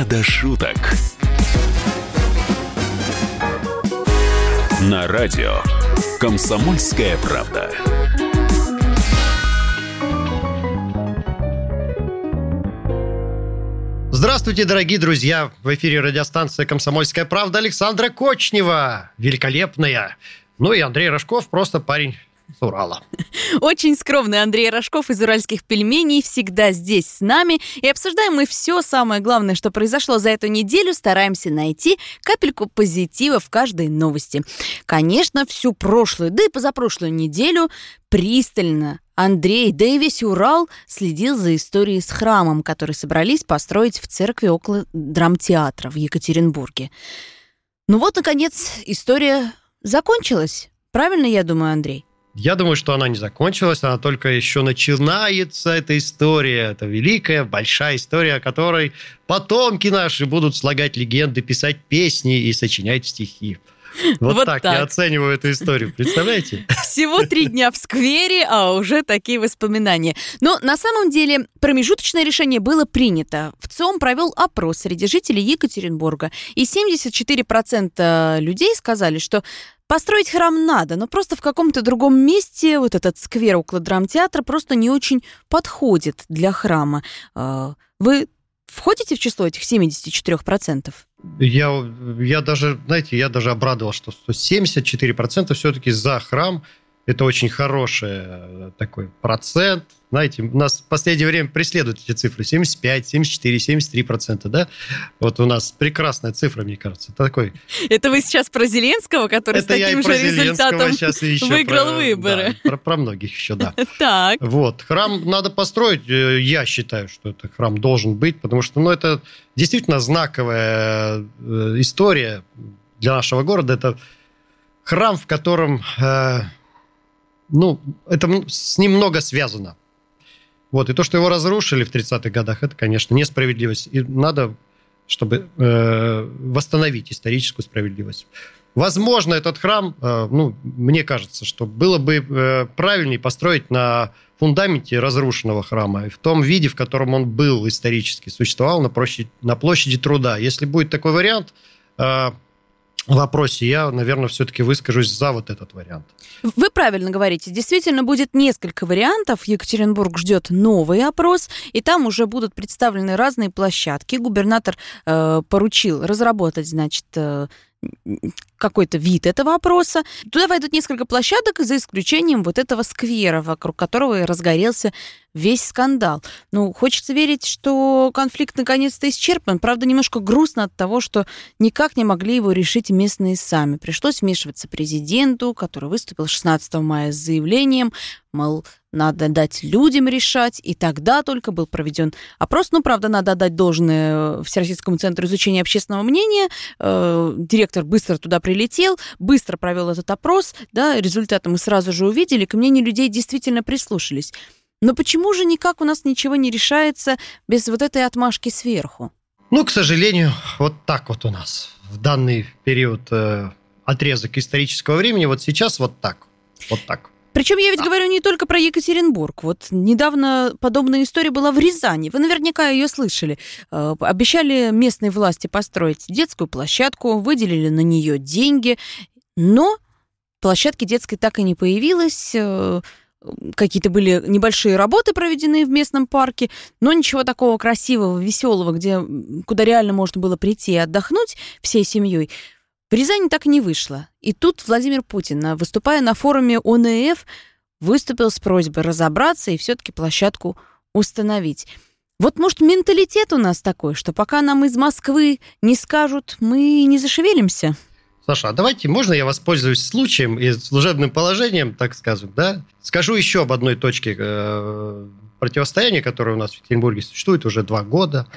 «Не до шуток». На радио «Комсомольская правда». Здравствуйте, дорогие друзья! В эфире радиостанция «Комсомольская правда» Александра Кочнева. Великолепная. Ну и Андрей Рожков, просто парень с Урала. Очень скромный Андрей Рожков из «Уральских пельменей» всегда здесь с нами. И обсуждаем мы все самое главное, что произошло за эту неделю. Стараемся найти капельку позитива в каждой новости. Конечно, всю прошлую, да и позапрошлую неделю пристально Андрей, да и весь Урал следил за историей с храмом, который собрались построить в церкви около драмтеатра в Екатеринбурге. Ну вот, наконец, история закончилась. Правильно я думаю, Андрей? Я думаю, что она не закончилась, она только еще начинается, эта история. Это великая, большая история, о которой потомки наши будут слагать легенды, писать песни и сочинять стихи. Вот, вот так, так я оцениваю эту историю, представляете? Всего три дня в сквере, а уже такие воспоминания. Но на самом деле промежуточное решение было принято. В ЦОМ провел опрос среди жителей Екатеринбурга, и 74% людей сказали, что Построить храм надо, но просто в каком-то другом месте вот этот сквер около драмтеатра просто не очень подходит для храма. А, вы входите в число этих 74%? Я, я даже, знаете, я даже обрадовал, что 74% все-таки за храм. Это очень хороший э, такой процент – знаете, нас в последнее время преследуют эти цифры. 75, 74, 73 процента, да? Вот у нас прекрасная цифра, мне кажется. Это такой... Это вы сейчас про Зеленского, который Это с таким же результатом выиграл про, выборы? Да, про, про многих еще, да. Так. Вот. Храм надо построить. Э, я считаю, что это храм должен быть, потому что, ну, это действительно знаковая э, история для нашего города. Это храм, в котором... Ну, это с ним много связано. Вот, и то, что его разрушили в 30-х годах, это, конечно, несправедливость. И надо, чтобы э, восстановить историческую справедливость. Возможно, этот храм, э, ну, мне кажется, что было бы э, правильнее построить на фундаменте разрушенного храма, в том виде, в котором он был исторически, существовал на площади, на площади труда. Если будет такой вариант, э, вопросе я, наверное, все-таки выскажусь за вот этот вариант. Вы правильно говорите. Действительно, будет несколько вариантов. Екатеринбург ждет новый опрос, и там уже будут представлены разные площадки. Губернатор э, поручил разработать, значит, э, какой-то вид этого опроса. Туда войдут несколько площадок, за исключением вот этого сквера, вокруг которого и разгорелся весь скандал. Ну, хочется верить, что конфликт наконец-то исчерпан. Правда, немножко грустно от того, что никак не могли его решить местные сами. Пришлось вмешиваться президенту, который выступил 16 мая с заявлением, мол, надо дать людям решать, и тогда только был проведен опрос. Ну, правда, надо отдать должное Всероссийскому центру изучения общественного мнения. Э, директор быстро туда прилетел, быстро провел этот опрос, да, результаты мы сразу же увидели, к мнению людей действительно прислушались. Но почему же никак у нас ничего не решается без вот этой отмашки сверху? Ну, к сожалению, вот так вот у нас в данный период э, отрезок исторического времени, вот сейчас вот так, вот так. Причем я ведь а. говорю не только про Екатеринбург. Вот недавно подобная история была в Рязани. Вы наверняка ее слышали. Э, обещали местные власти построить детскую площадку, выделили на нее деньги, но площадки детской так и не появилось. Э, какие-то были небольшие работы проведены в местном парке, но ничего такого красивого, веселого, где, куда реально можно было прийти и отдохнуть всей семьей, в Рязани так не вышло. И тут Владимир Путин, выступая на форуме ОНФ, выступил с просьбой разобраться и все-таки площадку установить. Вот, может, менталитет у нас такой, что пока нам из Москвы не скажут, мы не зашевелимся? Саша, а давайте, можно я воспользуюсь случаем и служебным положением, так скажем, да? Скажу еще об одной точке э, противостояния, которое у нас в Екатеринбурге существует уже два года.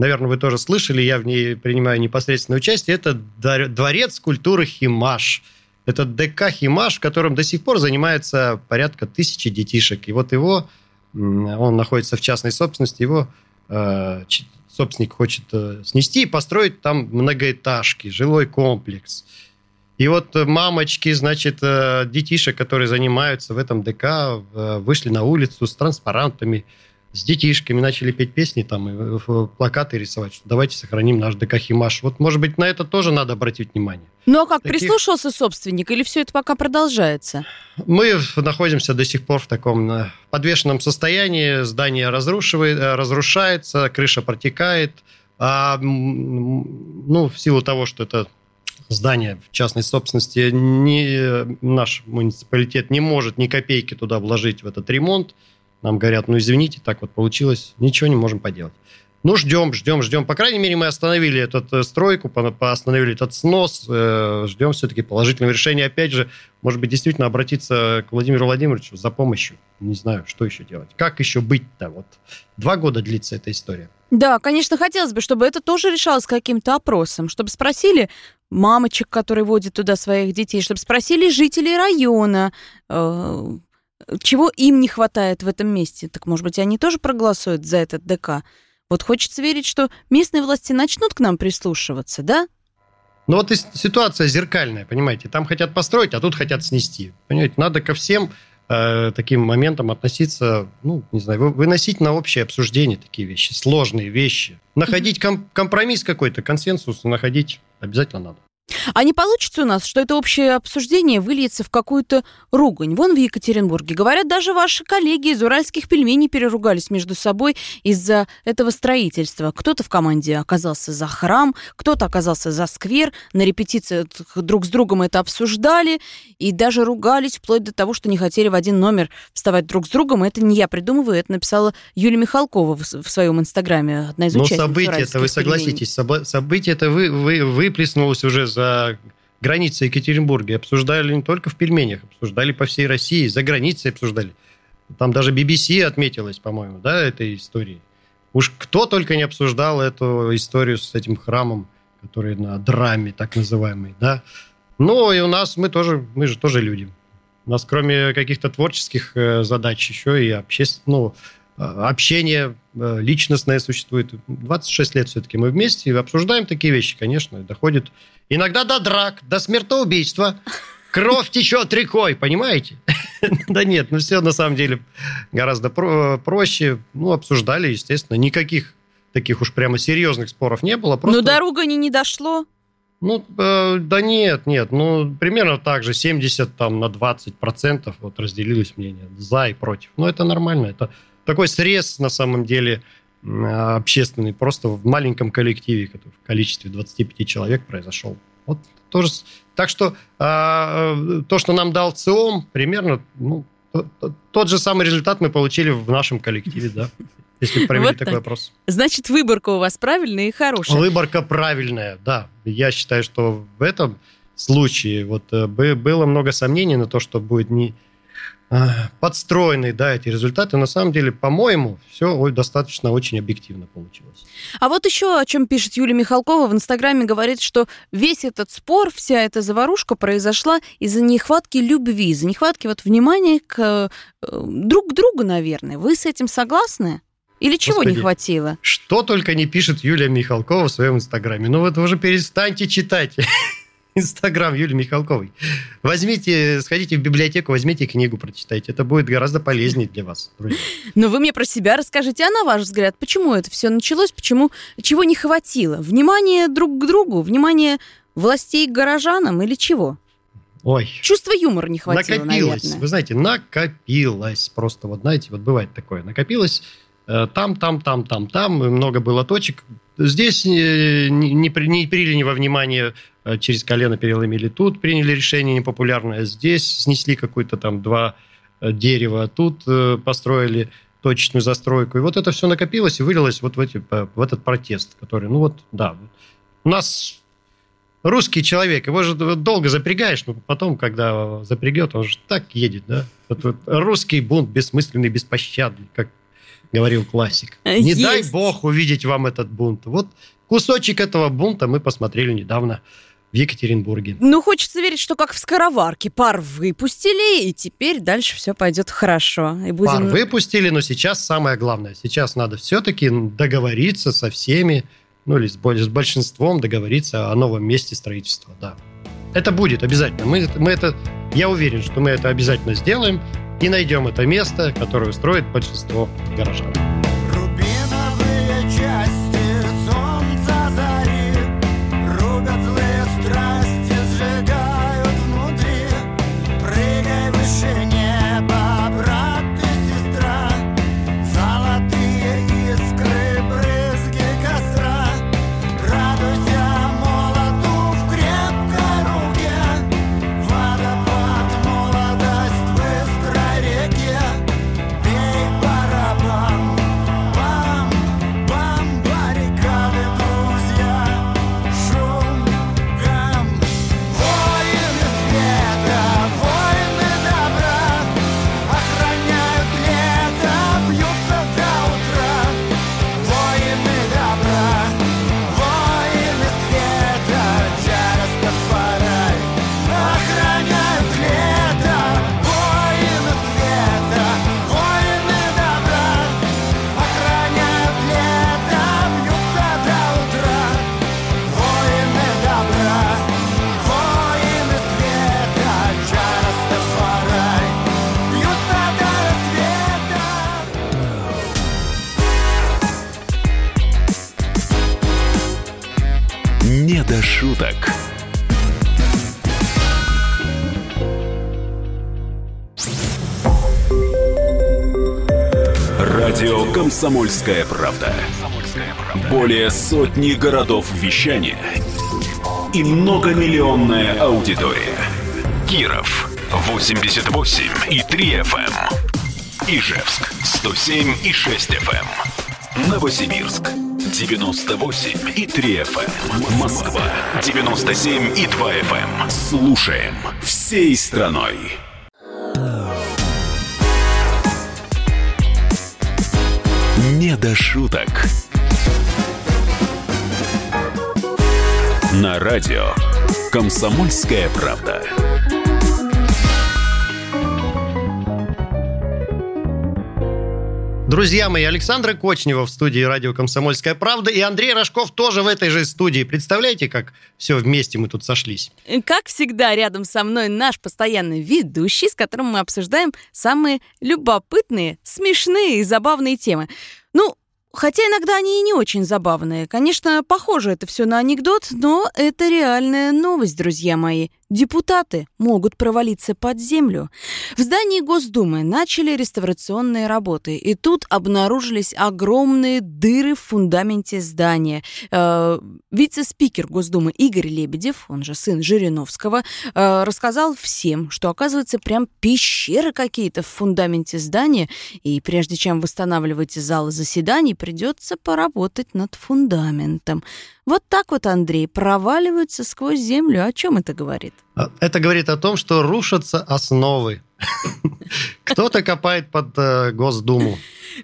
Наверное, вы тоже слышали, я в ней принимаю непосредственное участие. Это дворец культуры Химаш. Это ДК Химаш, в котором до сих пор занимается порядка тысячи детишек. И вот его, он находится в частной собственности, его э, собственник хочет э, снести и построить там многоэтажки, жилой комплекс. И вот мамочки, значит, э, детишек, которые занимаются в этом ДК, э, вышли на улицу с транспарантами, с детишками, начали петь песни там, и плакаты рисовать, что давайте сохраним наш ДК Химаш. Вот, может быть, на это тоже надо обратить внимание. Ну, а как, Таких... прислушался собственник, или все это пока продолжается? Мы находимся до сих пор в таком э, подвешенном состоянии, здание разрушивает, э, разрушается, крыша протекает, а, ну, в силу того, что это здание в частной собственности, не, наш муниципалитет не может ни копейки туда вложить в этот ремонт, нам говорят, ну извините, так вот получилось, ничего не можем поделать. Ну, ждем, ждем, ждем. По крайней мере, мы остановили эту э, стройку, остановили этот снос, э, ждем все-таки положительного решения. Опять же, может быть, действительно обратиться к Владимиру Владимировичу за помощью. Не знаю, что еще делать. Как еще быть-то? Вот два года длится эта история. Да, конечно, хотелось бы, чтобы это тоже решалось каким-то опросом, чтобы спросили мамочек, которые водят туда своих детей, чтобы спросили жителей района, э, чего им не хватает в этом месте? Так, может быть, они тоже проголосуют за этот ДК? Вот хочется верить, что местные власти начнут к нам прислушиваться, да? Ну вот и ситуация зеркальная, понимаете? Там хотят построить, а тут хотят снести. Понимаете, надо ко всем э, таким моментам относиться, ну, не знаю, выносить на общее обсуждение такие вещи, сложные вещи. Находить ком- компромисс какой-то, консенсус находить обязательно надо. А не получится у нас, что это общее обсуждение выльется в какую-то ругань? Вон в Екатеринбурге. Говорят, даже ваши коллеги из уральских пельменей переругались между собой из-за этого строительства. Кто-то в команде оказался за храм, кто-то оказался за сквер. На репетициях друг с другом это обсуждали и даже ругались вплоть до того, что не хотели в один номер вставать друг с другом. Это не я придумываю, это написала Юлия Михалкова в, своем инстаграме, одна из Но участниц события это, вы согласитесь, события это вы, вы, выплеснулось уже за за границей Екатеринбурга. Обсуждали не только в пельменях, обсуждали по всей России, за границей обсуждали. Там даже BBC отметилась, по-моему, да, этой истории. Уж кто только не обсуждал эту историю с этим храмом, который на драме, так называемый, да. Ну, и у нас, мы тоже, мы же тоже люди. У нас кроме каких-то творческих э, задач еще и общественных, ну, общение э, личностное существует. 26 лет все-таки мы вместе и обсуждаем такие вещи, конечно, доходит иногда до драк, до смертоубийства. Кровь течет рекой, понимаете? да нет, ну все на самом деле гораздо про- проще. Ну, обсуждали, естественно. Никаких таких уж прямо серьезных споров не было. Просто... Но дорога не, не дошло? Ну, э, да нет, нет. Ну, примерно так же, 70 там, на 20 процентов вот разделились мнения за и против. Ну, это нормально, это такой срез, на самом деле, общественный, просто в маленьком коллективе, в количестве 25 человек произошел. Вот тоже. Так что а, то, что нам дал ЦИОМ, примерно ну, тот же самый результат мы получили в нашем коллективе, да. Если провели вот такой так. опрос. Значит, выборка у вас правильная и хорошая. Выборка правильная, да. Я считаю, что в этом случае вот э, было много сомнений на то, что будет не подстроенные, да, эти результаты. На самом деле, по-моему, все достаточно очень объективно получилось. А вот еще о чем пишет Юлия Михалкова в Инстаграме, говорит, что весь этот спор, вся эта заварушка произошла из-за нехватки любви, из-за нехватки вот внимания к э, друг к другу, наверное. Вы с этим согласны? Или чего Господи, не хватило? Что только не пишет Юлия Михалкова в своем инстаграме. Ну вот вы уже перестаньте читать. Инстаграм Юлии Михалковой. Возьмите, сходите в библиотеку, возьмите книгу, прочитайте. Это будет гораздо полезнее для вас, друзья. Но вы мне про себя расскажите, а на ваш взгляд, почему это все началось, почему, чего не хватило? Внимание друг к другу, внимание властей к горожанам или чего? Ой. Чувство юмора не хватило, Накопилось, наверное. вы знаете, накопилось. Просто вот, знаете, вот бывает такое. Накопилось э, там, там, там, там, там, много было точек. Здесь э, не, не, не приняли во внимание Э, через колено переломили тут, приняли решение непопулярное, здесь снесли какое-то там два э, дерева, тут э, построили точечную застройку. И вот это все накопилось и вылилось вот в, эти, в этот протест, который, ну вот, да. У нас русский человек, его же долго запрягаешь, но потом, когда запрягет, он же так едет, да? Вот, русский бунт бессмысленный, беспощадный, как говорил классик. Не Есть. дай бог увидеть вам этот бунт. Вот кусочек этого бунта мы посмотрели недавно в Екатеринбурге. Ну, хочется верить, что как в скороварке. Пар выпустили, и теперь дальше все пойдет хорошо. И будем... Пар выпустили, но сейчас самое главное. Сейчас надо все-таки договориться со всеми, ну или с большинством договориться о новом месте строительства, да. Это будет обязательно. Мы, мы это, я уверен, что мы это обязательно сделаем. И найдем это место, которое устроит большинство горожан. До шуток. Радио «Комсомольская правда». Более сотни городов вещания и многомиллионная аудитория. Киров 88 и 3 FM. Ижевск 107 и 6 FM. Новосибирск 98 и 3 FM. Москва 97 и 2 FM. Слушаем всей страной. Не до шуток. На радио «Комсомольская правда». Друзья мои, Александра Кочнева в студии радио «Комсомольская правда» и Андрей Рожков тоже в этой же студии. Представляете, как все вместе мы тут сошлись? Как всегда, рядом со мной наш постоянный ведущий, с которым мы обсуждаем самые любопытные, смешные и забавные темы. Ну, хотя иногда они и не очень забавные. Конечно, похоже это все на анекдот, но это реальная новость, друзья мои. Депутаты могут провалиться под землю. В здании Госдумы начали реставрационные работы, и тут обнаружились огромные дыры в фундаменте здания. Э, вице-спикер Госдумы Игорь Лебедев, он же сын Жириновского, э, рассказал всем, что, оказывается, прям пещеры какие-то в фундаменте здания, и прежде чем восстанавливать залы заседаний, придется поработать над фундаментом. Вот так вот, Андрей, проваливаются сквозь землю. О чем это говорит? А, Это говорит о том, что рушатся основы. Кто-то копает под э, Госдуму.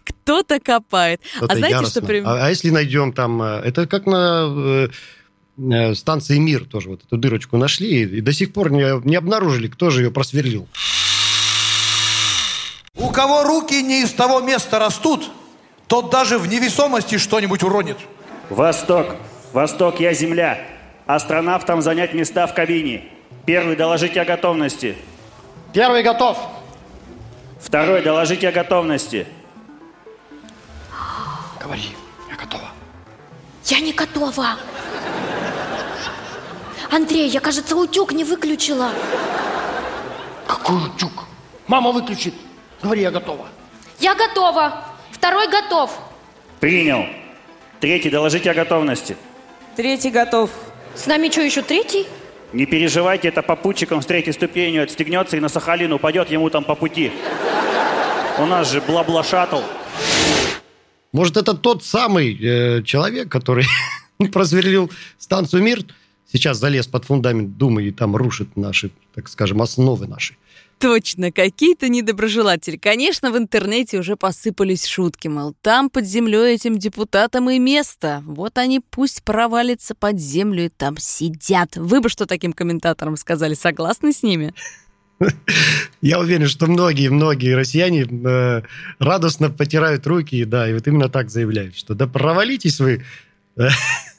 Кто-то копает. кто-то А знаете, яростно. что... при- А, а если найдем там... э, Это как на э, станции «Мир» тоже вот эту дырочку нашли, и до сих пор не, не обнаружили, кто же ее просверлил. У кого руки не из того места растут, тот даже в невесомости что-нибудь уронит. Восток. Восток, я земля. Астронавтам занять места в кабине. Первый, доложите о готовности. Первый готов. Второй, доложите о готовности. Говори, я готова. Я не готова. Андрей, я, кажется, утюг не выключила. Какой утюг? Мама выключит. Говори, я готова. Я готова. Второй готов. Принял. Третий, доложите о готовности. Третий готов. С нами что, еще третий? Не переживайте, это попутчиком с третьей ступенью отстегнется и на Сахалин упадет ему там по пути. У нас же бла-бла-шаттл. Может, это тот самый э, человек, который просверлил станцию «Мир», сейчас залез под фундамент Думы и там рушит наши, так скажем, основы наши. Точно, какие-то недоброжелатели. Конечно, в интернете уже посыпались шутки, мол, там под землей этим депутатам и место. Вот они пусть провалятся под землю и там сидят. Вы бы что таким комментаторам сказали? Согласны с ними? Я уверен, что многие-многие россияне э, радостно потирают руки, да, и вот именно так заявляют, что да провалитесь вы,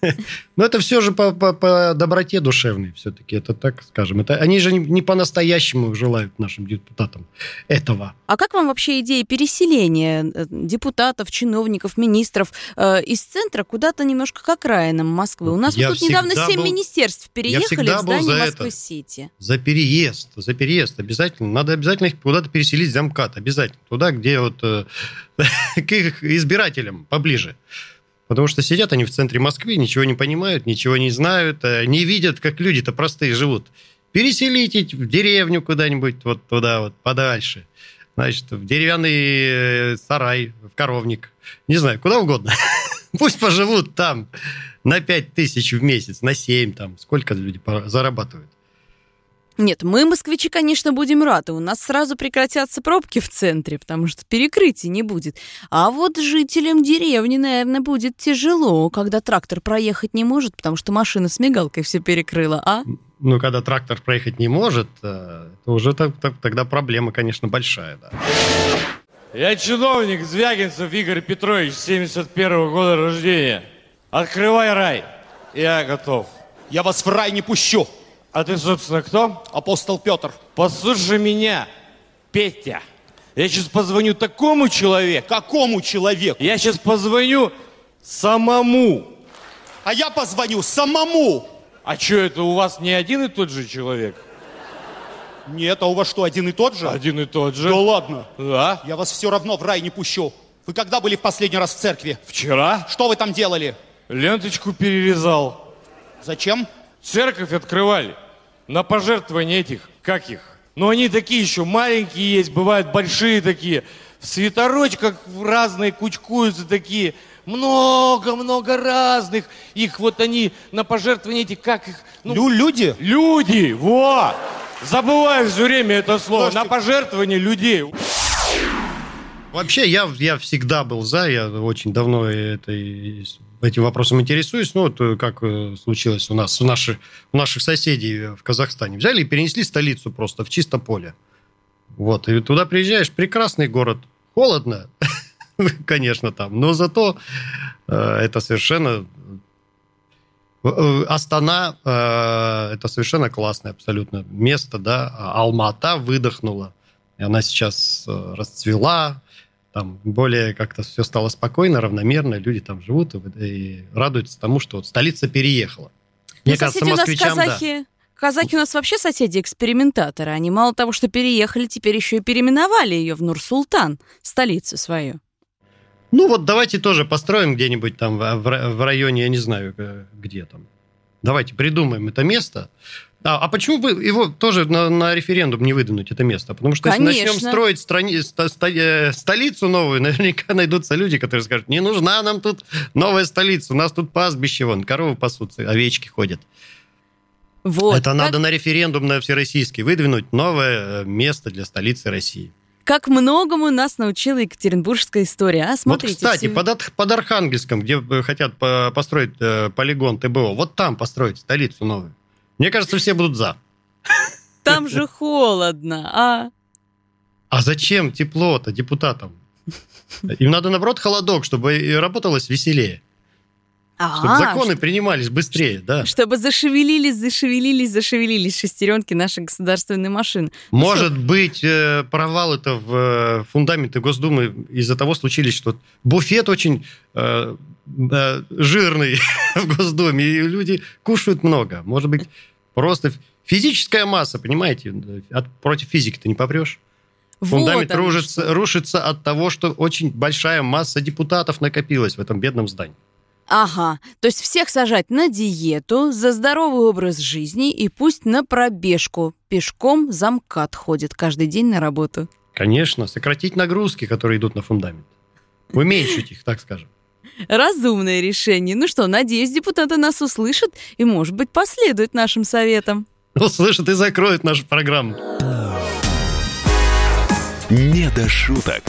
Но это все же по, по- по доброте душевной все-таки. Это так скажем. Это, они же не, не по-настоящему желают нашим депутатам этого. А как вам вообще идея переселения э, депутатов, чиновников, министров э, из центра куда-то немножко к окраинам Москвы? У нас Я вот тут недавно семь министерств переехали в здание Москвы-Сити. За переезд, за переезд обязательно. Надо обязательно их куда-то переселить замкат. Обязательно. Туда, где вот э, к их избирателям поближе. Потому что сидят они в центре Москвы, ничего не понимают, ничего не знают, э, не видят, как люди-то простые живут. Переселите в деревню куда-нибудь вот туда вот подальше. Значит, в деревянный э, сарай, в коровник. Не знаю, куда угодно. Пусть поживут там на 5 тысяч в месяц, на 7 там. Сколько люди зарабатывают? Нет, мы, москвичи, конечно, будем рады. У нас сразу прекратятся пробки в центре, потому что перекрытий не будет. А вот жителям деревни, наверное, будет тяжело, когда трактор проехать не может, потому что машина с мигалкой все перекрыла, а? Ну, когда трактор проехать не может, э, то уже так- так- тогда проблема, конечно, большая, да. Я чиновник Звягинцев Игорь Петрович, 71 года рождения. Открывай рай. Я готов. Я вас в рай не пущу, А ты, собственно, кто? апостол Петр. Послушай меня, Петя. Я сейчас позвоню такому человеку. Какому человеку? Я сейчас позвоню самому. А я позвоню самому. А что, это у вас не один и тот же человек? Нет, а у вас что, один и тот же? Один и тот же. Да ладно. Да. Я вас все равно в рай не пущу. Вы когда были в последний раз в церкви? Вчера Что вы там делали? ленточку перерезал. Зачем? Церковь открывали на пожертвования этих, как их? Но они такие еще маленькие есть, бывают большие такие. В свитерочках разные кучкуются такие. Много-много разных. Их вот они на пожертвования эти, как их? Ну, Лю- люди? люди, во! Забываю все время это слово. Слушайте. На пожертвования людей. Вообще, я, я всегда был за, я очень давно этой, этим вопросом интересуюсь. Ну, вот э, как э, случилось у нас, у наших, у наших соседей в Казахстане. Взяли и перенесли столицу просто в чисто поле. Вот, и туда приезжаешь, прекрасный город. Холодно, конечно, там, но зато э, это совершенно... э, э, Астана э, это совершенно классное абсолютно место, да. Алмата выдохнула. И она сейчас э, расцвела, там более как-то все стало спокойно, равномерно, люди там живут и, и радуются тому, что вот столица переехала. Мне Ну, кажется, соседи у нас москвичам, да. казахи... Казахи у нас вообще соседи-экспериментаторы. Они мало того, что переехали, теперь еще и переименовали ее в Нур-Султан, столицу свою. Ну вот давайте тоже построим где-нибудь там в районе, я не знаю, э, где там. Давайте придумаем это место. А, а почему бы его тоже на, на референдум не выдвинуть, это место? Потому что если Конечно. начнем строить страни- ста- ста- э, столицу новую, наверняка найдутся люди, которые скажут, не нужна нам тут новая столица, у нас тут пастбище, вон, коровы пасутся, овечки ходят. Вот. это как, надо на референдум на всероссийский выдвинуть новое э, место для столицы России. как многому нас научила Екатеринбургская история. А смотрите, вот, кстати, всё- под, под Архангельском, где э, хотят по- построить полигон ТБО, вот там построить столицу новую. Мне кажется, все будут за. там же холодно, а? А зачем тепло-то депутатам? Им надо, наоборот, холодок, чтобы работалось веселее. Чтобы А, законы принимались быстрее, да. Чтобы зашевелились, зашевелились, зашевелились шестеренки нашей государственной машины. Может быть, э, провалы-то в э, фундаменты Госдумы из-за того случились, что буфет очень э, э, жирный в Госдуме, и люди кушают много. Может быть, просто физическая масса, понимаете, от, против физики ты не попрешь. Фундамент Вот рушится, что. рушится от того, что очень большая масса депутатов накопилась в этом бедном здании. Ага, то есть всех сажать на диету, за здоровый образ жизни и пусть на пробежку. Пешком замкат ходит каждый день на работу. Конечно, сократить нагрузки, которые идут на фундамент. Уменьшить их, так скажем. Разумное решение. Ну что, надеюсь, депутаты нас услышат и, может быть, последуют нашим советам. Услышат и закроют нашу программу. Не до шуток.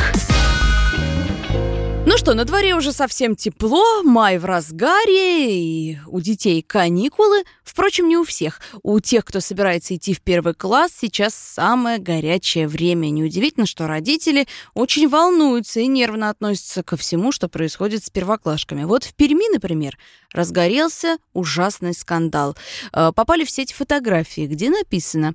Ну что, на дворе уже совсем тепло, май в разгаре, и у детей каникулы. Впрочем, не у всех. У тех, кто собирается идти в первый класс, сейчас самое горячее время. Неудивительно, что родители очень волнуются и нервно относятся ко всему, что происходит с первоклашками. Вот в Перми, например, разгорелся ужасный скандал. Э, Попали в сеть фотографии, где написано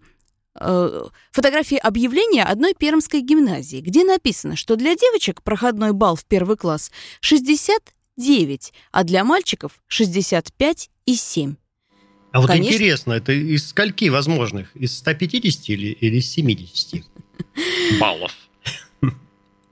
э, фотографии объявления одной пермской гимназии, где написано, что для девочек проходной балл в первый класс 69, а для мальчиков 65 и 7. А вот Конечно. интересно, это из скольки возможных? Из 150 или, или из 70 баллов?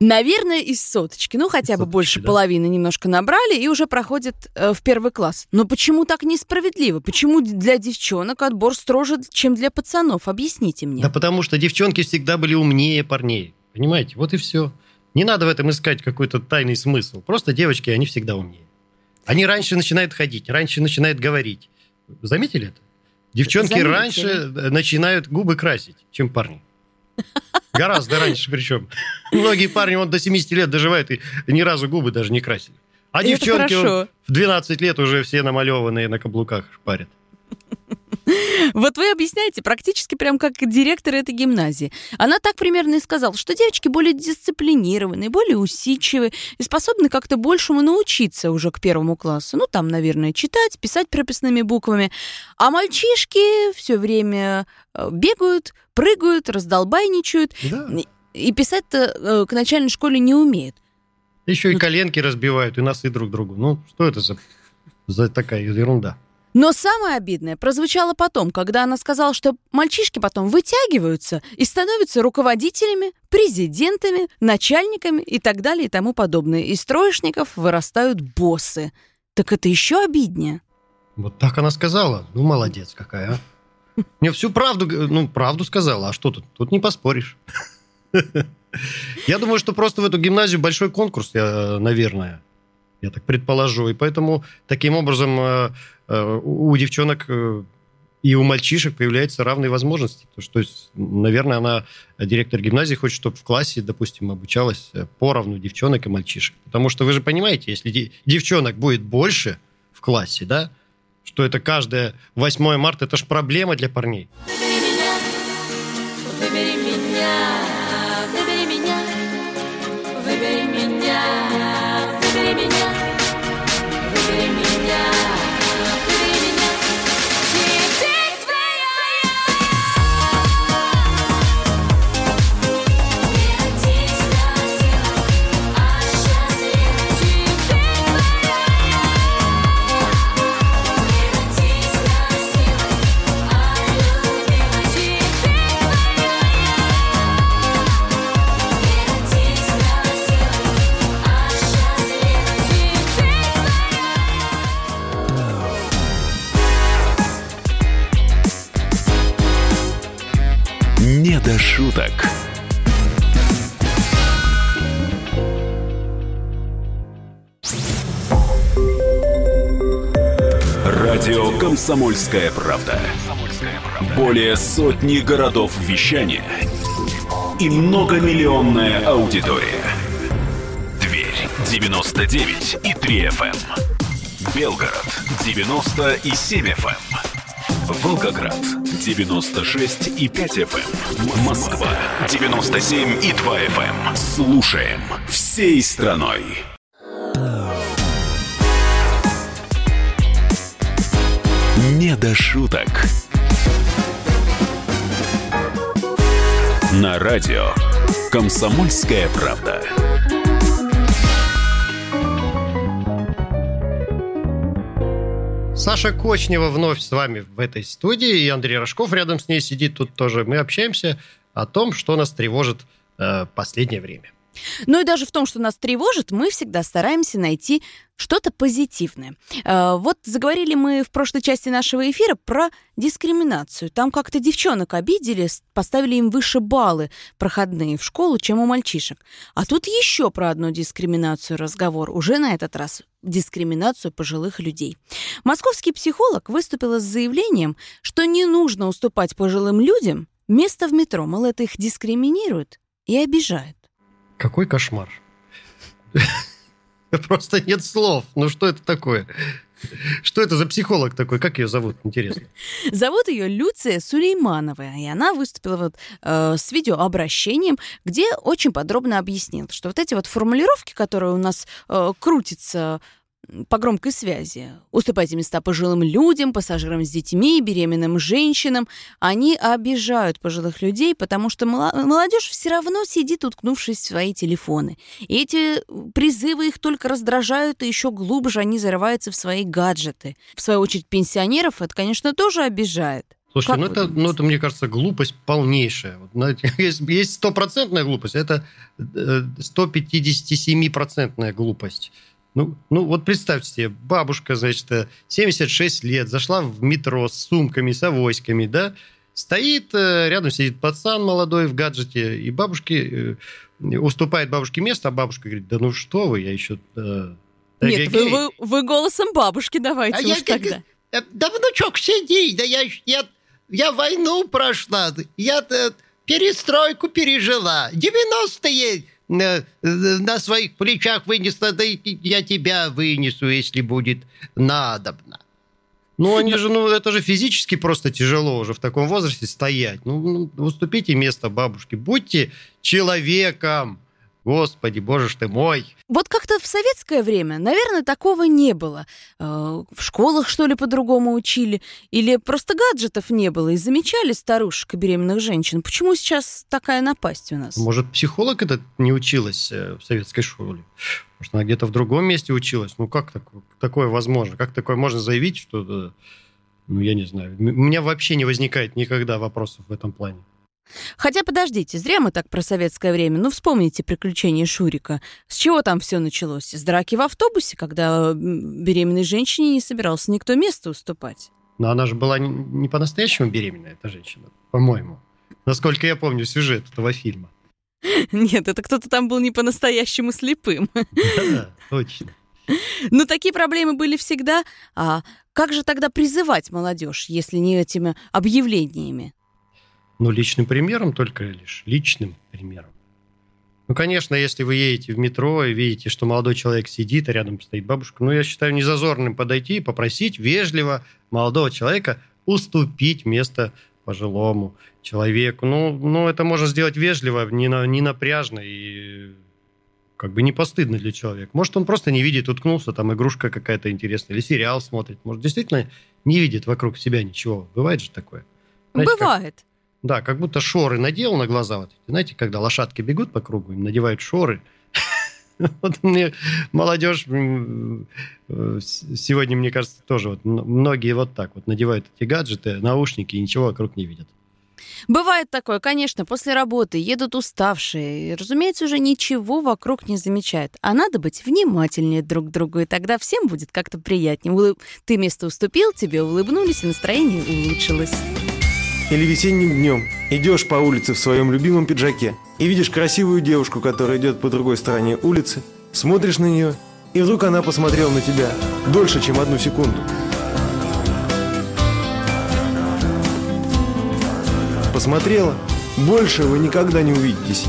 Наверное, из соточки. Ну, хотя бы Соточки, больше да. половины немножко набрали и уже проходят э, в первый класс. Но почему так несправедливо? Почему для девчонок отбор строже, чем для пацанов? Объясните мне. Да потому что девчонки всегда были умнее парней. Понимаете? Вот и все. Не надо в этом искать какой-то тайный смысл. Просто девочки, они всегда умнее. Они раньше начинают ходить, раньше начинают говорить. Заметили это? Девчонки Заметили. раньше э, начинают губы красить, чем парни. Гораздо раньше причем. Многие парни вот до 70 лет доживают и ни разу губы даже не красили. А И девчонки вот в 12 лет уже все намалеванные на каблуках шпарят. Вот вы объясняете практически прям как директор этой гимназии. Она так примерно и сказала, что девочки более дисциплинированные, более усидчивые и способны как-то большему научиться уже к первому классу. Ну, там, наверное, читать, писать прописными буквами. А мальчишки все время э, бегают, прыгают, раздолбайничают Да. и писать-то э, к начальной школе не умеют. Еще и коленки разбивают, и носы друг другу. Ну, что это за, за такая ерунда? Но самое обидное прозвучало потом, когда она сказала, что мальчишки потом вытягиваются и становятся руководителями, президентами, начальниками и так далее и тому подобное. Из троечников вырастают боссы. Так это еще обиднее. Вот так она сказала. Ну, молодец какая, а. Мне всю правду, ну, правду сказала. А что тут? Тут не поспоришь. Я думаю, что просто в эту гимназию большой конкурс, я, наверное. Я так предположу. И поэтому таким образом э, э, у девчонок э, и у мальчишек появляются равные возможности. То, есть, наверное, она, директор гимназии, хочет, чтобы в классе, допустим, обучалась поровну девчонок и мальчишек. Потому что вы же понимаете, если де- девчонок будет больше в классе, да, что это каждое 8 марта, это же проблема для парней. «Комсомольская правда». Более сотни городов вещания и многомиллионная аудитория. Тверь 99 и 3 FM. Белгород 97 FM. Волгоград 96 и 5 FM. Москва 97 и 2 FM. Слушаем всей страной. До шуток. На радио «Комсомольская правда». Саша Кочнева вновь с вами в этой студии, и Андрей Рожков рядом с ней сидит тут тоже. Мы общаемся о том, что нас тревожит э, последнее время. Ну и даже в том, что нас тревожит, мы всегда стараемся найти что-то позитивное. Э, Вот заговорили мы в прошлой части нашего эфира про дискриминацию. Там как-то девчонок обидели, поставили им выше баллы проходные в школу, чем у мальчишек. А тут еще про одну дискриминацию разговор. Уже на этот раз дискриминацию пожилых людей. Московский психолог выступила с заявлением, что не нужно уступать пожилым людям место в метро, мол, это их дискриминирует и обижает. Какой кошмар. Просто нет слов. Ну что это такое? Что это за психолог такой? Как ее зовут? Интересно. Зовут ее Люция Сулейманова, и она выступила вот, э, с видеообращением, где очень подробно объяснила, что вот эти вот формулировки, которые у нас э, крутятся по громкой связи, уступайте места пожилым людям, пассажирам с детьми, беременным женщинам, они обижают пожилых людей, потому что молодежь все равно сидит, уткнувшись в свои телефоны. И эти призывы их только раздражают, и еще глубже они зарываются в свои гаджеты. В свою очередь, пенсионеров это, конечно, тоже обижает. Слушайте, Как ну это, ну это, мне кажется, глупость полнейшая. Вот, знаете, есть, стопроцентная глупость, это э, 157-процентная глупость. Ну, ну, вот представьте себе, бабушка, значит, э, 76 лет, зашла в метро с сумками, с авоськами, да, стоит, э, рядом сидит пацан молодой в гаджете, и бабушке э, уступает бабушке место, а бабушка говорит, да ну что вы, я еще... э, Нет, вы, эгегей». вы- вы голосом бабушки давайте А уж я тогда. Э, Да, внучок, сиди, да я, я, я войну прошла, я э, перестройку пережила, 90-е э, э, на своих плечах вынесла, да и я тебя вынесу, если будет надобно. Ну, они же, ну, это же физически просто тяжело уже в таком возрасте стоять. Ну, ну, уступите место бабушке. Будьте человеком. Господи, боже ж ты мой. Вот как-то в советское время, наверное, такого не было. Э, В школах, что ли, по-другому учили? Или просто гаджетов не было и замечали старушек и беременных женщин? Почему сейчас такая напасть у нас? Может, психолог этот не училась э, в советской школе? Может, она где-то в другом месте училась? Ну, как такое, такое возможно? Как такое можно заявить, что... Ну, я не знаю. У меня вообще не возникает никогда вопросов в этом плане. Хотя, подождите, зря мы так про советское время. Ну, вспомните приключения Шурика. С чего там все началось? С драки в автобусе, когда беременной женщине не собирался никто место уступать. Но она же была не- по-настоящему беременная, эта женщина, по-моему. Насколько я помню сюжет этого фильма. Нет, это кто-то там был не по-настоящему слепым. Да, точно. Ну, такие проблемы были всегда. А как же тогда призывать молодежь, если не этими объявлениями? Ну, личным примером только лишь. Личным примером. Ну, конечно, если вы едете в метро и видите, что молодой человек сидит, а рядом стоит бабушка, ну, я считаю незазорным подойти и попросить вежливо молодого человека уступить место пожилому человеку. Ну, ну это можно сделать вежливо, не, на, не напряжно и как бы не постыдно для человека. Может, он просто не видит, уткнулся, там игрушка какая-то интересная, или сериал смотрит. Может, действительно не видит вокруг себя ничего. Бывает же такое. Знаете, как- Бывает. Да, как будто шоры надел на глаза. Вот, эти. знаете, когда лошадки бегут по кругу, им надевают шоры. Вот мне молодежь э, сегодня, мне кажется, тоже вот многие вот так вот надевают эти гаджеты, наушники и ничего вокруг не видят. Бывает такое, конечно, после работы едут уставшие. И, разумеется, уже ничего вокруг не замечают. А надо быть внимательнее друг к другу, и тогда всем будет как-то приятнее. Улы- Ты место уступил, тебе улыбнулись, и настроение улучшилось. Или весенним днем идешь по улице в своем любимом пиджаке и видишь красивую девушку, которая идет по другой стороне улицы, смотришь на нее, и вдруг она посмотрела на тебя дольше, чем одну секунду. Посмотрела, больше вы никогда не увидитесь.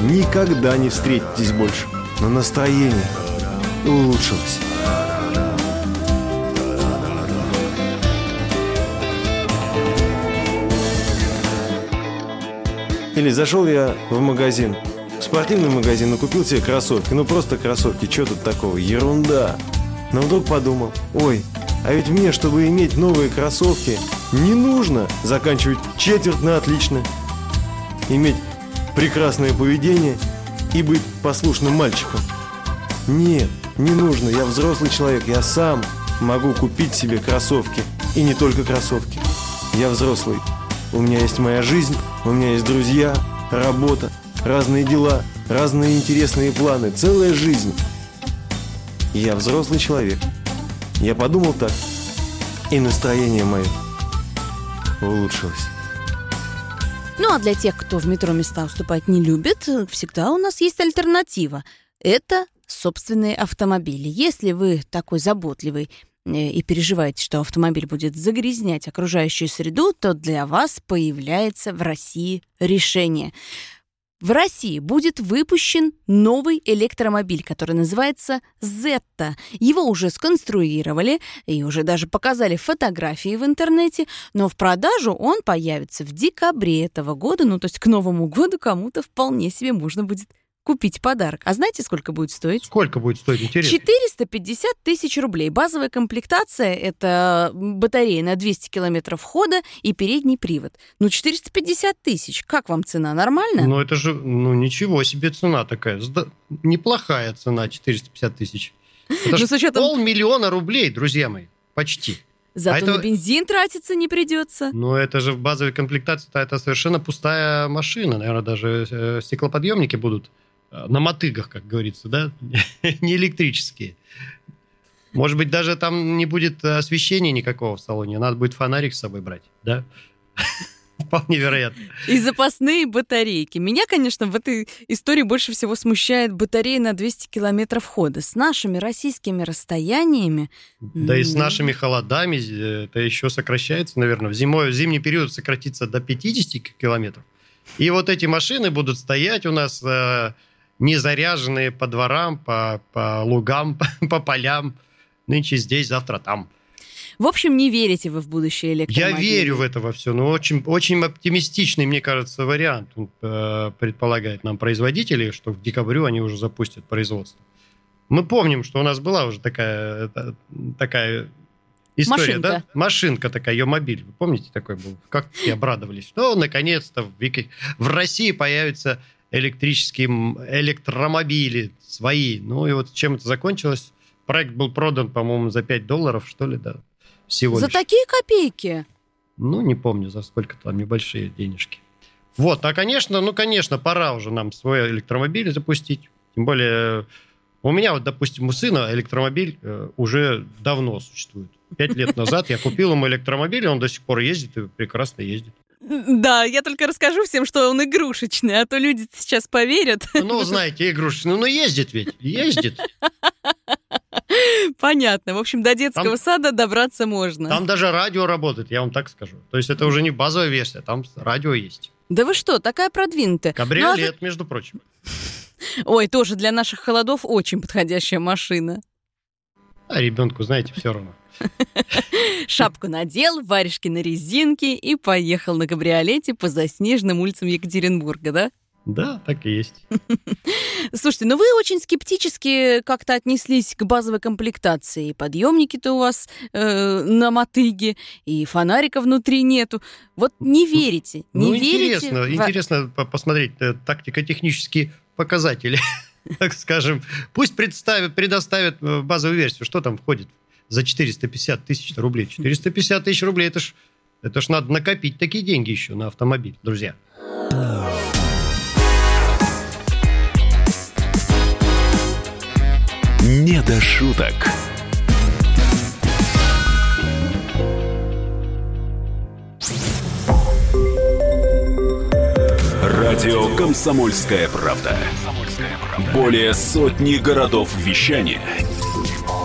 Никогда не встретитесь больше. Но настроение улучшилось. Или зашел я в магазин, в спортивный магазин, и купил себе кроссовки. Ну просто кроссовки, что тут такого? Ерунда. Но вдруг подумал, ой, а ведь мне, чтобы иметь новые кроссовки, не нужно заканчивать четверть на отлично. Иметь прекрасное поведение и быть послушным мальчиком. Нет, не нужно, я взрослый человек, я сам могу купить себе кроссовки. И не только кроссовки. Я взрослый. У меня есть моя жизнь, у меня есть друзья, работа, разные дела, разные интересные планы, целая жизнь. Я взрослый человек. Я подумал так, и настроение мое улучшилось. Ну а для тех, кто в метро места уступать не любит, всегда у нас есть альтернатива. Это собственные автомобили. Если вы такой заботливый и переживаете, что автомобиль будет загрязнять окружающую среду, то для вас появляется в России решение. В России будет выпущен новый электромобиль, который называется Zeta. Его уже сконструировали и уже даже показали фотографии в интернете, но в продажу он появится в декабре этого года, ну то есть к Новому году кому-то вполне себе можно будет купить подарок. А знаете, сколько будет стоить? Сколько будет стоить, интересно? 450 тысяч рублей. Базовая комплектация — это батарея на 200 километров хода и передний привод. Ну, 450 тысяч. Как вам цена? Нормально? Ну, это же, ну, ничего себе цена такая. Неплохая цена, 450 тысяч. Это Ну, ж с учетом- полмиллиона рублей, друзья мои. Почти. Зато а это- на бензин тратиться не придется. Но это же в базовой комплектации это совершенно пустая машина. Наверное, даже э, стеклоподъемники будут на мотыгах, как говорится, да? не электрические. Может быть, даже там не будет освещения никакого в салоне. Надо будет фонарик с собой брать, да? Вполне вероятно. И запасные батарейки. Меня, конечно, в этой истории больше всего смущает батарея на 200 километров хода. С нашими российскими расстояниями... Да и с нашими холодами э, это еще сокращается, наверное. В, зимой, в зимний период сократится до 50 километров. И вот эти машины будут стоять у нас э, не заряженные по дворам, по, по лугам, по полям. Нынче здесь, завтра там. В общем, не верите вы в будущее Я электромобилей? верю в это во все, но очень, очень оптимистичный, мне кажется, вариант э, предполагает нам производители, что в декабрю они уже запустят производство. Мы помним, что у нас была уже такая, это, такая история, Машинка. да? Машинка такая, ее мобиль. Вы помните, такой был? Как все обрадовались. Ну, наконец-то в, в России появятся электрические электромобили свои. Ну и вот чем это закончилось? Проект был продан, по-моему, за 5 долларов, что ли, да? Всего За лишь. такие копейки. Ну, не помню, за сколько там небольшие денежки. Вот, а, конечно, ну, конечно, пора уже нам свой электромобиль запустить. Тем более, у меня вот, допустим, у сына электромобиль э, уже давно существует. Пять лет назад я купил ему электромобиль, он до сих пор ездит и прекрасно ездит. Да, я только расскажу всем, что он игрушечный, а то люди сейчас поверят. Ну, знаете, игрушечный, ну, ездит ведь, ездит. Понятно. В общем, до детского Там- сада добраться можно. Там даже радио работает, я вам так скажу. То есть это уже не базовая версия, там радио есть. Да вы что, такая продвинутая. Ну, а Кабриолет, между прочим. Ой, тоже для наших холодов очень подходящая машина. А ребенку, знаете, все равно. Шапку надел, варежки на резинке и поехал на кабриолете по заснеженным улицам Екатеринбурга, да? Да, так и есть. Слушайте, ну вы очень скептически как-то отнеслись к базовой комплектации. Подъемники-то у вас э, на мотыге, и фонарика внутри нету. Вот не верите, не ну, верите. интересно, в- интересно по- посмотреть э, тактико-технические показатели, так скажем. Пусть представят, предоставят э, базовую версию, что там входит за 450 тысяч рублей. 450 тысяч рублей, это ж, это ж надо накопить такие деньги еще на автомобиль, друзья. «Не до шуток». Радио «Комсомольская правда». Более сотни городов вещания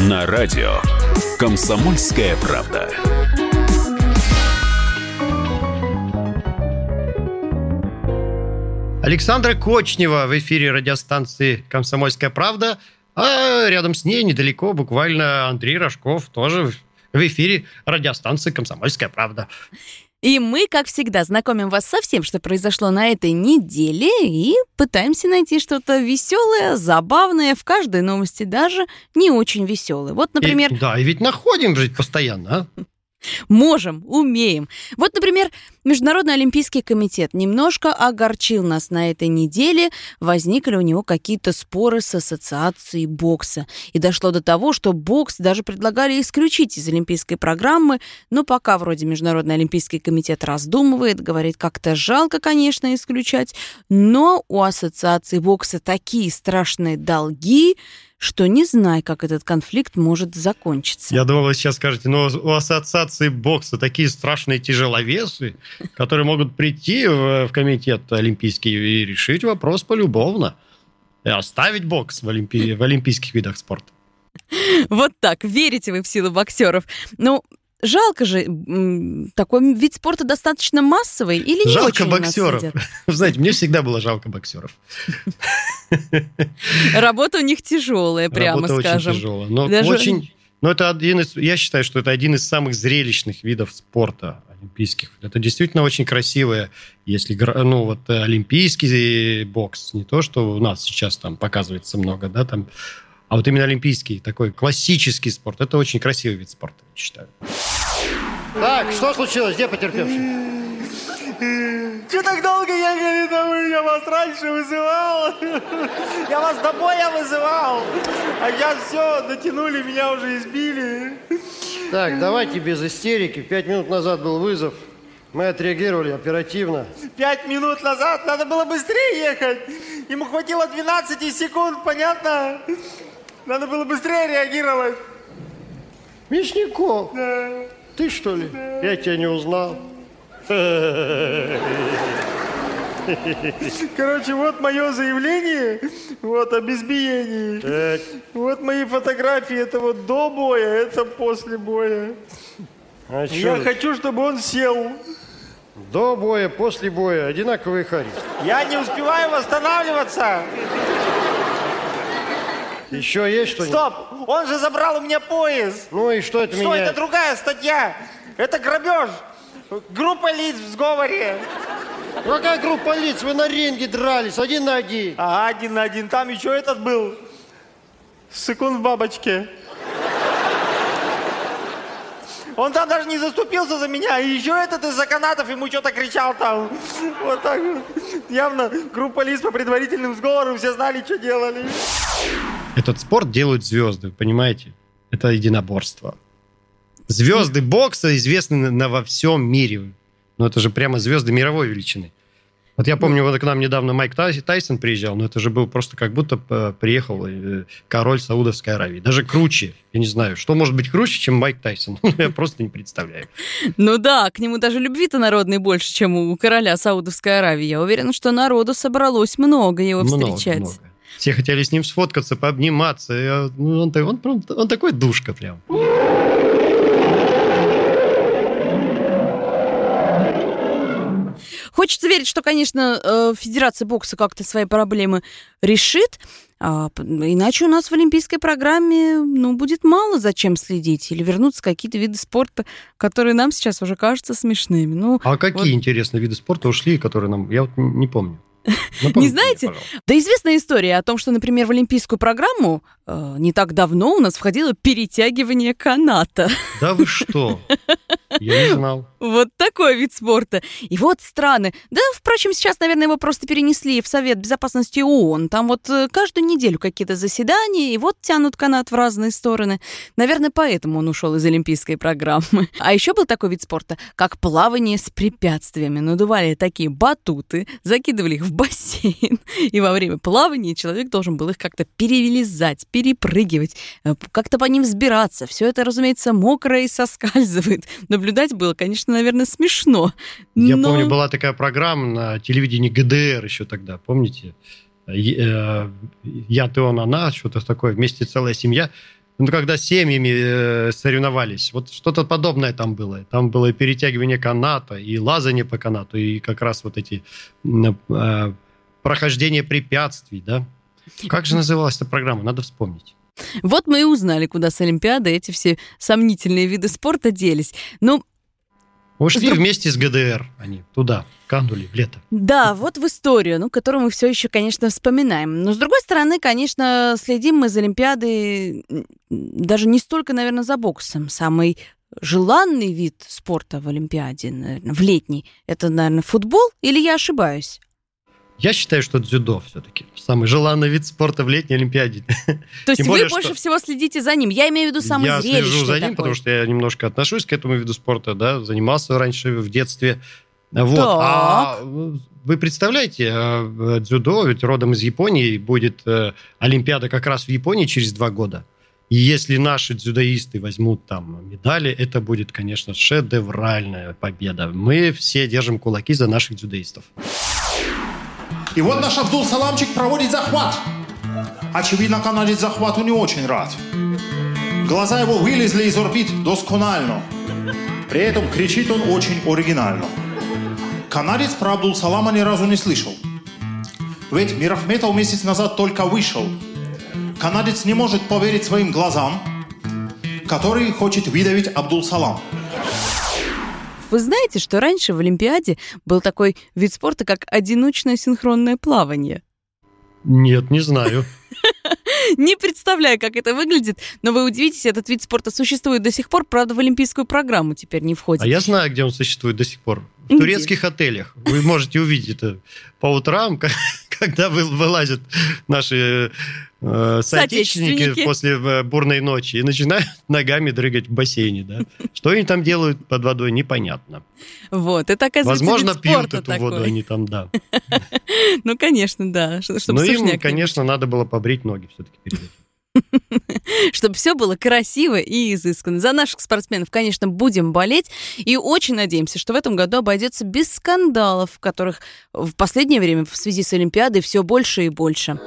На радио «Комсомольская правда». Александра Кочнева в эфире радиостанции «Комсомольская правда», а рядом с ней недалеко буквально Андрей Рожков тоже в- эфире радиостанции «Комсомольская правда». И мы, как всегда, знакомим вас со всем, что произошло на этой неделе, и пытаемся найти что-то веселое, забавное в каждой новости, даже не очень веселое. Вот, например, И- да, и ведь находим же постоянно, а? Можем, умеем. Вот, например, Международный олимпийский комитет немножко огорчил нас на этой неделе. Возникли у него какие-то споры с ассоциацией бокса. И дошло до того, что бокс даже предлагали исключить из олимпийской программы. Но пока вроде Международный олимпийский комитет раздумывает, говорит, как-то жалко, конечно, исключать. Но у ассоциации бокса такие страшные долги, что не знаю, как этот конфликт может закончиться. Я думал, вы сейчас скажете, но у ассоциации бокса такие страшные тяжеловесы, которые могут прийти в, в комитет олимпийский и решить вопрос полюбовно. И оставить бокс в, олимпи... в олимпийских видах спорта. Вот так, верите вы в силу боксеров. Ну, жалко же, такой вид спорта достаточно массовый или не жалко боксеров. знаете, мне всегда было жалко боксеров. Работа у них тяжелая, прямо Работа скажем. очень тяжелая. Но Даже- очень... Но это один из... Я считаю, что это один из самых зрелищных видов спорта олимпийских. Это действительно очень красивое, если... Ну, вот э, олимпийский бокс, не то, что у нас сейчас там показывается много, да, там... А вот именно олимпийский, такой классический спорт, это очень красивый вид спорта, я считаю. Так, что случилось? Где потерпевший? Че так долго ехали домой? Я вас раньше вызывал. Я вас до боя вызывал. А я все, натянули, меня уже избили. Так, давайте без истерики. Пять минут назад был вызов. Мы отреагировали оперативно. Пять минут назад надо было быстрее ехать. Ему хватило 12 секунд, понятно? Надо было быстрее реагировать. Мясников, ты что ли? Я тебя не узнал. Короче, вот мое заявление вот, об избиении. Так. Вот мои фотографии. Это вот до боя, это после боя. А Я чё? хочу, чтобы он сел. До боя, после боя. Одинаковый харис. Я не успеваю восстанавливаться. Еще есть что-нибудь? Стоп! Он же забрал у меня пояс. Ну и что это Что, меняет? это другая статья. Это грабеж. Группа лиц в сговоре. Какая группа лиц? Вы на ринге дрались, один на один. Ага, один на один. Там еще этот был. Секунд в бабочке. Он там даже не заступился за меня. И еще этот из-за канатов ему что-то кричал там. Вот так вот. Явно группа лиц по предварительным сговорам. Все знали, что делали. Этот спорт делают звезды, понимаете? Это единоборство. Звезды бокса известны на, во всем мире. Ну, это же прямо звезды мировой величины. Вот я помню, вот к нам недавно Майк Тай- Тайсон приезжал, но это же был просто как будто приехал э, король Саудовской Аравии. Даже круче. Я не знаю, что может быть круче, чем Майк Тайсон. Я просто не представляю. Ну да, к нему даже любви-то народной больше, чем у короля Саудовской Аравии. Я уверена, что народу собралось много его Много, встречать. много. Все хотели с ним сфоткаться, пообниматься. Я- ну, он, он прям- он такой душка прям. Хочется верить, что, конечно, э, Федерация бокса как-то свои проблемы решит, а, иначе у нас в олимпийской программе ну, будет мало зачем следить или вернутся какие-то виды спорта, которые нам сейчас уже кажутся смешными. Ну, А какие вот- интересные виды спорта ушли, которые нам... Я вот не помню. Не Напомните мне, знаете? пожалуйста. Да известная история о том, что, например, в олимпийскую программу э, не так давно у нас входило перетягивание каната. Да вы что? Я не знал. Вот такой вид спорта. И вот страны. Да, впрочем, сейчас, наверное, его просто перенесли в Совет Безопасности ООН. Там вот э, каждую неделю какие-то заседания, и вот тянут канат в разные стороны. Наверное, поэтому он ушел из олимпийской программы. А еще был такой вид спорта, как плавание с препятствиями. Надували такие батуты, закидывали их в бассейн, и во время плавания человек должен был их как-то перевелизать, перепрыгивать, э, как-то по ним взбираться. Все это, разумеется, мокрое и соскальзывает. Наблюдать было, конечно, наверное, смешно. Я но- помню, была такая программа на телевидении ГДР еще тогда, помните? Э, Я, ты, он, она, что-то такое, вместе целая семья. Ну, когда семьями э, соревновались, вот что-то подобное там было. Там было и перетягивание каната, и лазание по канату, и как раз вот эти э, прохождение препятствий, да? Как же называлась эта программа? Надо вспомнить. Вот мы и узнали, куда с Олимпиады эти все сомнительные виды спорта делись. Ну, Ушли друг- вместе с ГДР они туда, канули в лето. Да, вот в историю, ну, которую мы все еще, конечно, вспоминаем. Но, с другой стороны, конечно, следим мы за Олимпиадой даже не столько, наверное, за боксом. Самый желанный вид спорта в Олимпиаде, наверное, в летний, это, наверное, футбол, или я ошибаюсь? Я считаю, что дзюдо все-таки самый желанный вид спорта в летней Олимпиаде. То есть вы больше что- всего следите за ним. Я имею в виду самый Я зрелищный слежу за ним, такой. потому что я немножко отношусь к этому виду спорта, да, занимался раньше в детстве. Вот. Так. А вы представляете, э, дзюдо ведь родом из Японии, будет э, Олимпиада как раз в Японии через два года. И если наши дзюдоисты возьмут там медали, это будет, конечно, шедевральная победа. Мы все держим кулаки за наших дзюдоистов. И вот наш Абдул Саламчик проводит захват. Очевидно, канадец захвату не очень рад. Глаза его вылезли из орбит досконально. При этом кричит он очень оригинально. Канадец про Абдул Салама ни разу не слышал. Ведь Мирахметов месяц назад только вышел. Канадец не может поверить своим глазам, который хочет выдавить Абдул Салам. Вы знаете, что раньше в Олимпиаде был такой вид спорта, как одиночное синхронное плавание? Нет, не знаю. Не представляю, как это выглядит, но вы удивитесь, этот вид спорта существует до сих пор, правда, в олимпийскую программу теперь не входит. А я знаю, где он существует до сих пор. В Где? турецких отелях. Вы можете увидеть это по утрам, когда вы- вылазят наши э, соотечественники Соотечественники. после э, бурной ночи и начинают ногами дрыгать в бассейне. Да? Что они там делают под водой, непонятно. Вот, это оказывается Возможно, пьют эту такой. воду они там, да. Ну, конечно, да, Но им, конечно, надо было побрить ноги все-таки перед этим. чтобы все было красиво и изысканно. За наших спортсменов, конечно, будем болеть и очень надеемся, что в этом году обойдется без скандалов, которых в последнее время в связи с Олимпиадой все больше и больше.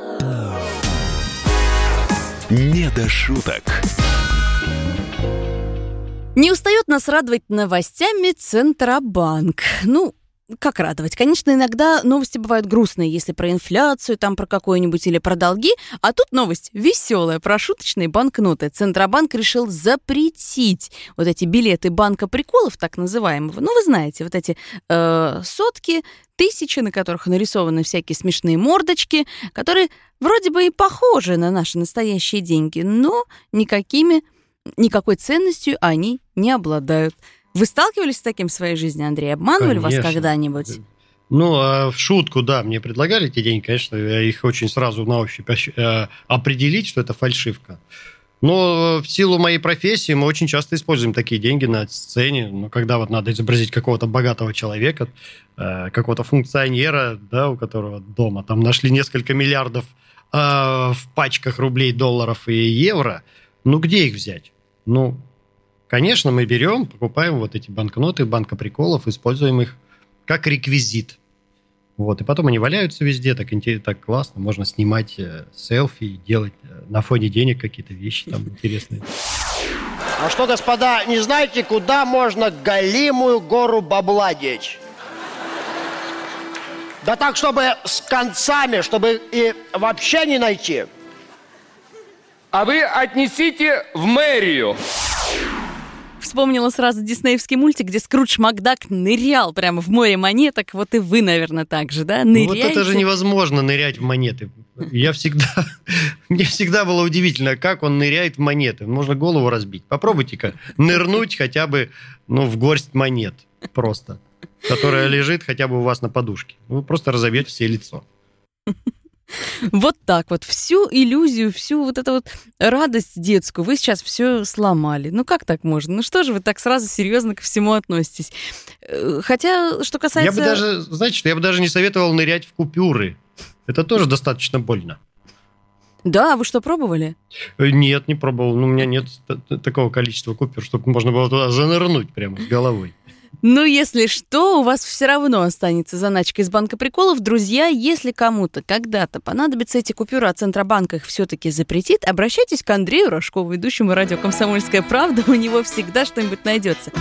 «Не до шуток». Не устает нас радовать новостями Центробанк. Ну, как радовать? Конечно, иногда новости бывают грустные, если про инфляцию, там про какую-нибудь или про долги, а тут новость веселая, про шуточные банкноты. Центробанк решил запретить вот эти билеты банка приколов, так называемого. Ну, вы знаете, вот эти э, сотки, тысячи, на которых нарисованы всякие смешные мордочки, которые вроде бы и похожи на наши настоящие деньги, но никакими никакой ценностью они не обладают. Вы сталкивались с таким в своей жизни, Андрей? Обманывали вас Конечно. когда-нибудь? Ну, а в шутку, да, мне предлагали эти деньги, конечно, я их очень сразу на ощупь ощ- э, определить, что это фальшивка. Но в силу моей профессии мы очень часто используем такие деньги на сцене. Ну, когда вот надо изобразить какого-то богатого человека, э, какого-то функционера, да, у которого дома там нашли несколько миллиардов э, в пачках рублей, долларов и евро. Ну, где их взять? Ну, конечно, мы берем, покупаем вот эти банкноты банка приколов, используем их как реквизит. Вот, и потом они валяются везде, так, так классно, можно снимать э, селфи и делать э, на фоне денег какие-то вещи там интересные. А что, господа, не знаете, куда можно голимую гору бабла деть? Да так, чтобы с концами, чтобы и вообще не найти. А вы отнесите в мэрию. Вспомнила сразу диснеевский мультик, где Скрудж Макдак нырял прямо в море монеток. Вот и вы, наверное, так же, да? Ну, Ныряете. вот это же невозможно нырять в монеты. Я всегда... Мне всегда было удивительно, как он ныряет в монеты. Можно голову разбить. Попробуйте-ка нырнуть хотя бы ну, в горсть монет просто, которая лежит хотя бы у вас на подушке. Вы просто разобьете все лицо. Вот так вот. Всю иллюзию, всю вот эту вот радость детскую вы сейчас все сломали. Ну как так можно? Ну что же вы так сразу серьезно ко всему относитесь? Э, Хотя, что Я касается... бы даже, знаете я бы даже не советовал нырять в купюры. Это тоже достаточно больно. Да, вы что, пробовали? Э, Нет, не пробовал. Ну, у меня нет такого количества купюр, чтобы можно было туда занырнуть прямо с головой. Ну, если что, у вас все равно останется заначка из банка приколов. Друзья, если кому-то когда-то понадобятся эти купюры, а Центробанк их все-таки запретит, обращайтесь к Андрею Рожкову, ведущему радио «Комсомольская правда». У него всегда что-нибудь найдется.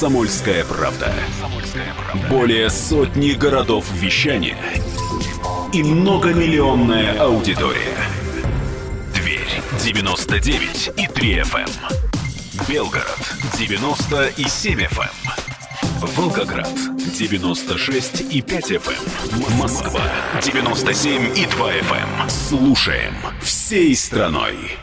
«Комсомольская правда». Более сотни городов вещания и многомиллионная аудитория. Тверь 99 и 3 FM. Белгород 90 и 7 FM. Волгоград 96 и 5 FM. Москва 97 и 2 FM. Слушаем всей страной.